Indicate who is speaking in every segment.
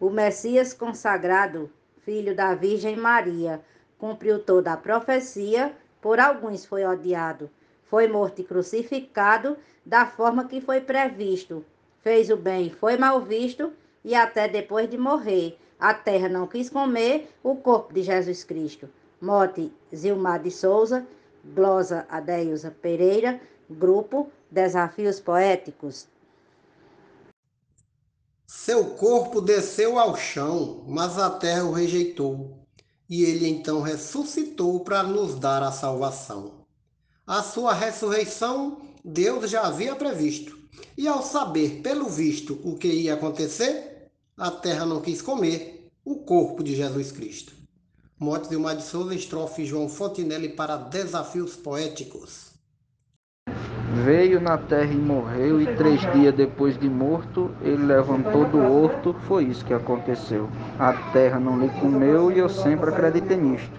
Speaker 1: O Messias consagrado, filho da Virgem Maria, cumpriu toda a profecia, por alguns foi odiado. Foi morto e crucificado da forma que foi previsto. Fez o bem foi mal visto, e até depois de morrer, a terra não quis comer o corpo de Jesus Cristo. Mote Zilmar de Souza, glosa Adeusa Pereira, grupo Desafios Poéticos.
Speaker 2: Seu corpo desceu ao chão, mas a terra o rejeitou, e ele então ressuscitou para nos dar a salvação. A sua ressurreição Deus já havia previsto, e ao saber, pelo visto, o que ia acontecer, a terra não quis comer o corpo de Jesus Cristo. Mote Vilmar de Souza, estrofe João Fontinelli para Desafios Poéticos.
Speaker 3: Veio na terra e morreu, e três dias depois de morto, ele levantou do horto. Foi isso que aconteceu. A terra não lhe comeu e eu sempre acreditei nisto.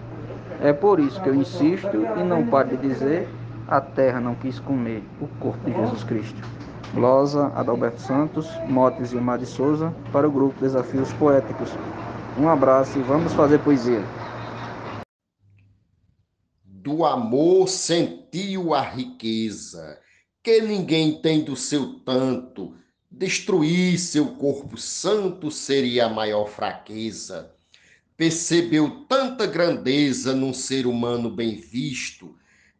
Speaker 3: É por isso que eu insisto e não paro de dizer: a terra não quis comer o corpo de Jesus Cristo. Glosa, Adalberto Santos, Motes e Mar de Souza, para o grupo Desafios Poéticos. Um abraço e vamos fazer poesia.
Speaker 4: Do amor sentiu a riqueza que ninguém tem do seu tanto. Destruir seu corpo santo seria a maior fraqueza. Percebeu tanta grandeza num ser humano bem visto,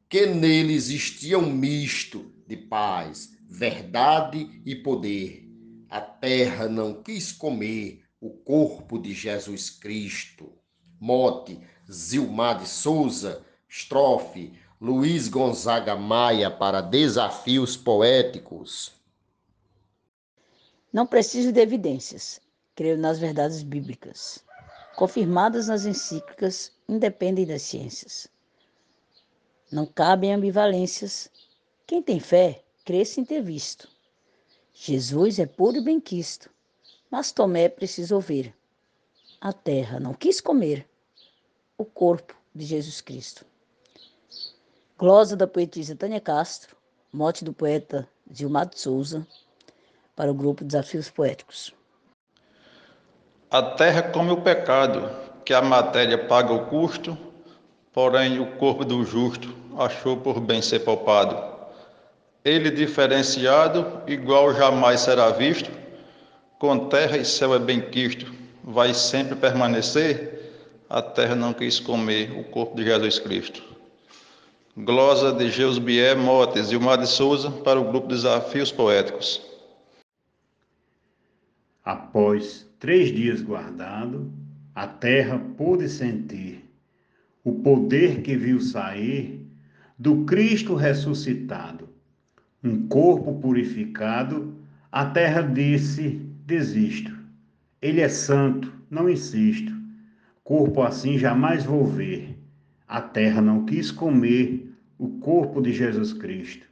Speaker 4: que nele existia um misto de paz, verdade e poder. A terra não quis comer o corpo de Jesus Cristo. Mote Zilmar de Souza, estrofe Luiz Gonzaga Maia para Desafios Poéticos.
Speaker 5: Não preciso de evidências. Creio nas verdades bíblicas, confirmadas nas encíclicas, independem das ciências. Não cabem ambivalências. Quem tem fé, crê sem ter visto. Jesus é puro e benquisto, mas Tomé precisou ver. A terra não quis comer o corpo de Jesus Cristo. Glosa da poetisa Tânia Castro, mote do poeta Gilmar Souza, para o grupo Desafios Poéticos.
Speaker 6: A terra come o pecado, que a matéria paga o custo, porém o corpo do justo achou por bem ser poupado. Ele diferenciado, igual jamais será visto, com terra e céu é bem quisto, vai sempre permanecer, a terra não quis comer o corpo de Jesus Cristo. Glosa de Geusbier Motes e Mar de Souza para o grupo Desafios Poéticos.
Speaker 7: Após três dias guardado, a terra pôde sentir o poder que viu sair do Cristo ressuscitado. Um corpo purificado, a terra disse: desisto. Ele é santo, não insisto. Corpo assim jamais vou ver. A terra não quis comer o corpo de Jesus Cristo.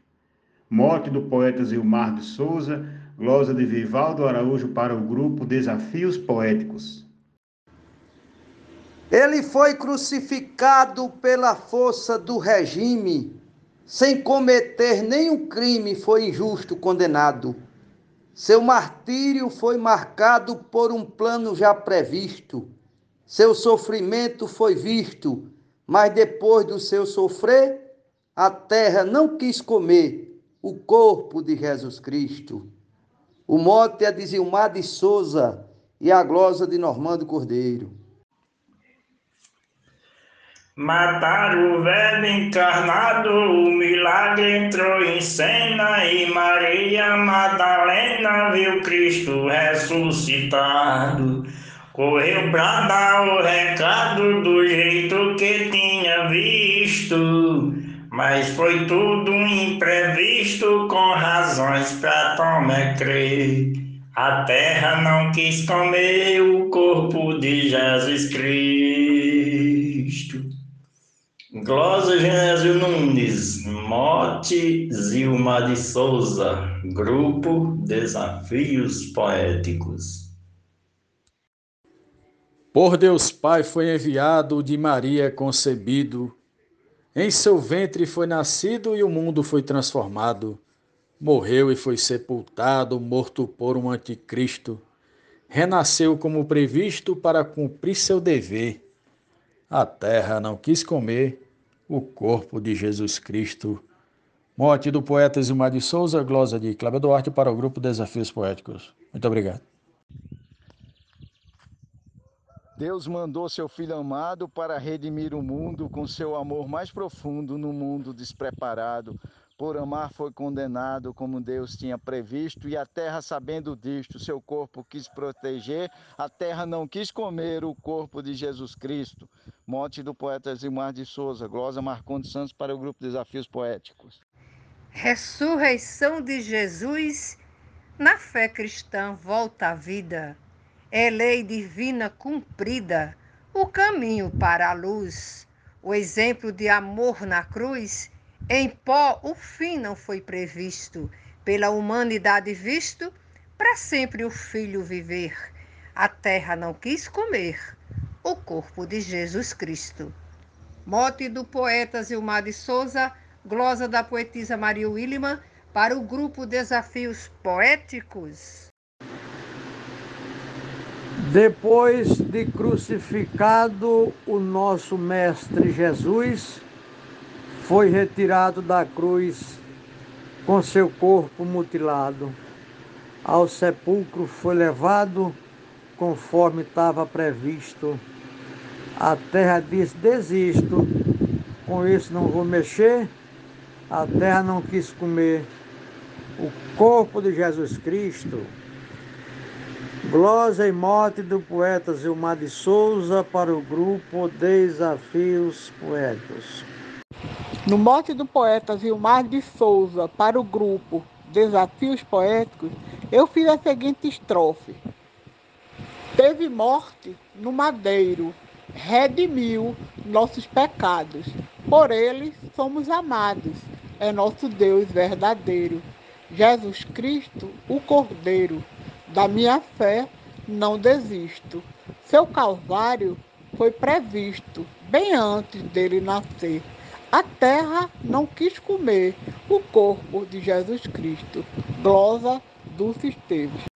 Speaker 7: Morte do poeta Zilmar de Souza, glosa de Vivaldo Araújo para o grupo Desafios Poéticos.
Speaker 2: Ele foi crucificado pela força do regime, sem cometer nenhum crime, foi injusto condenado. Seu martírio foi marcado por um plano já previsto. Seu sofrimento foi visto mas depois do seu sofrer, a terra não quis comer o corpo de Jesus Cristo. O mote é de Zilmar de Souza e a glosa de Normando Cordeiro.
Speaker 8: Mataram o verbo encarnado, o milagre entrou em cena e Maria Madalena viu Cristo ressuscitado. Correu pra dar o recado do jeito que tinha visto, mas foi tudo imprevisto com razões pra Tomé crer. A terra não quis comer o corpo de Jesus Cristo. Glosa Genésio Nunes, Mote Zilma de Souza, Grupo Desafios Poéticos.
Speaker 9: Por Deus Pai foi enviado, de Maria concebido. Em seu ventre foi nascido e o mundo foi transformado. Morreu e foi sepultado, morto por um anticristo. renasceu como previsto para cumprir seu dever. A terra não quis comer o corpo de Jesus Cristo. Morte do poeta Zilmar de Souza, glosa de Cláudio Duarte para o grupo Desafios Poéticos. Muito obrigado.
Speaker 3: Deus mandou seu Filho amado para redimir o mundo com seu amor mais profundo no mundo despreparado. Por amar foi condenado como Deus tinha previsto, e a terra, sabendo disto, seu corpo quis proteger, a terra não quis comer o corpo de Jesus Cristo. Morte do poeta Zilmar de Souza, Glosa Marcondes Santos para o grupo Desafios Poéticos.
Speaker 10: Ressurreição de Jesus, na fé cristã volta à vida é lei divina cumprida, o caminho para a luz, o exemplo de amor na cruz, em pó o fim não foi previsto, pela humanidade visto, para sempre o filho viver. A terra não quis comer o corpo de Jesus Cristo. Mote do poeta Zilmar de Souza, glosa da poetisa Maria Williman, para o grupo Desafios Poéticos.
Speaker 11: Depois de crucificado, o nosso Mestre Jesus foi retirado da cruz com seu corpo mutilado. Ao sepulcro foi levado conforme estava previsto. A terra disse: desisto, com isso não vou mexer. A terra não quis comer o corpo de Jesus Cristo Glosa e morte do poeta Zilmar de Souza para o grupo Desafios Poéticos.
Speaker 12: No mote do poeta Zilmar de Souza para o grupo Desafios Poéticos, eu fiz a seguinte estrofe. Teve morte no madeiro, redimiu nossos pecados. Por ele somos amados, é nosso Deus verdadeiro. Jesus Cristo, o Cordeiro da minha fé não desisto. Seu calvário foi previsto bem antes dele nascer. A terra não quis comer o corpo de Jesus Cristo. Glosa Dulce Esteves.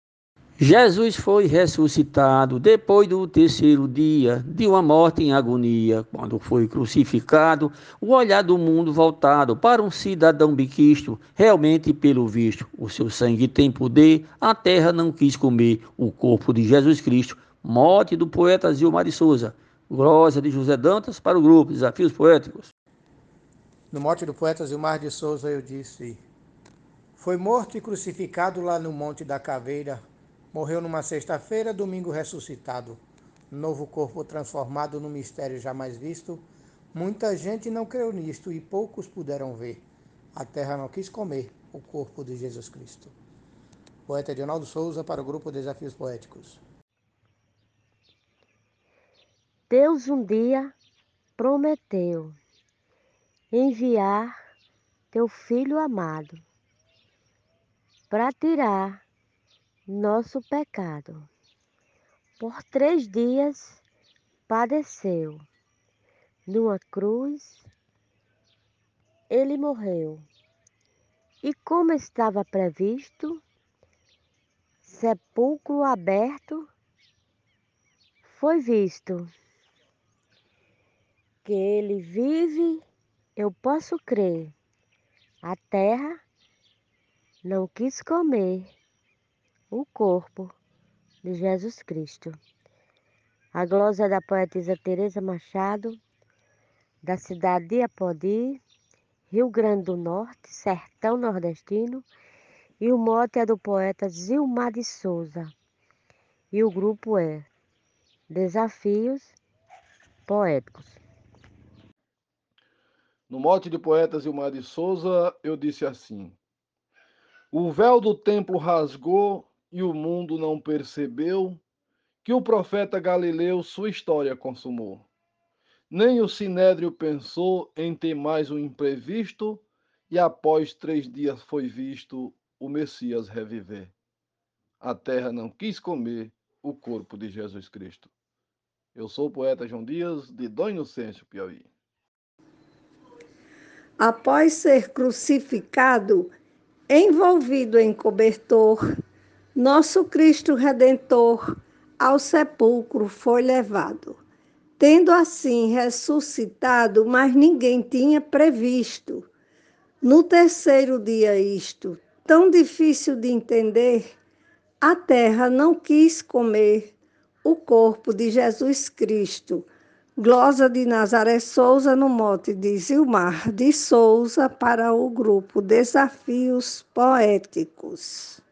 Speaker 13: Jesus foi ressuscitado depois do terceiro dia de uma morte em agonia. Quando foi crucificado, o olhar do mundo voltado para um cidadão biquisto, realmente pelo visto, o seu sangue tem poder, a terra não quis comer o corpo de Jesus Cristo. Morte do poeta Zilmar de Souza. Glória de José Dantas para o grupo Desafios Poéticos.
Speaker 14: No morte do poeta Zilmar de Souza eu disse: Foi morto e crucificado lá no Monte da Caveira Morreu numa sexta-feira, domingo ressuscitado. Novo corpo transformado no mistério jamais visto. Muita gente não creu nisto e poucos puderam ver. A terra não quis comer o corpo de Jesus Cristo. Poeta Edinaldo Souza para o grupo Desafios Poéticos.
Speaker 15: Deus um dia prometeu enviar teu filho amado para tirar nosso pecado. Por três dias padeceu. Numa cruz, ele morreu. E como estava previsto, sepulcro aberto foi visto. Que ele vive, eu posso crer. A terra não quis comer o corpo de Jesus Cristo. A glosa da poetisa Teresa Machado, da cidade de Apodi, Rio Grande do Norte, sertão nordestino, e o mote é do poeta Zilmar de Souza. E o grupo é Desafios Poéticos.
Speaker 16: No mote de poeta Zilmar de Souza, eu disse assim: O véu do templo rasgou e o mundo não percebeu que o profeta Galileu sua história consumou. Nem o sinédrio pensou em ter mais um imprevisto, e após três dias foi visto o Messias reviver. A terra não quis comer o corpo de Jesus Cristo. Eu sou o poeta João Dias, de Dom Inocêncio, Piauí.
Speaker 17: Após ser crucificado, envolvido em cobertor, Nosso Cristo Redentor ao sepulcro foi levado. Tendo assim ressuscitado, mas ninguém tinha previsto. No terceiro dia, isto, tão difícil de entender, a terra não quis comer o corpo de Jesus Cristo. Glosa de Nazaré Souza, no mote de Zilmar de Souza, para o grupo Desafios Poéticos.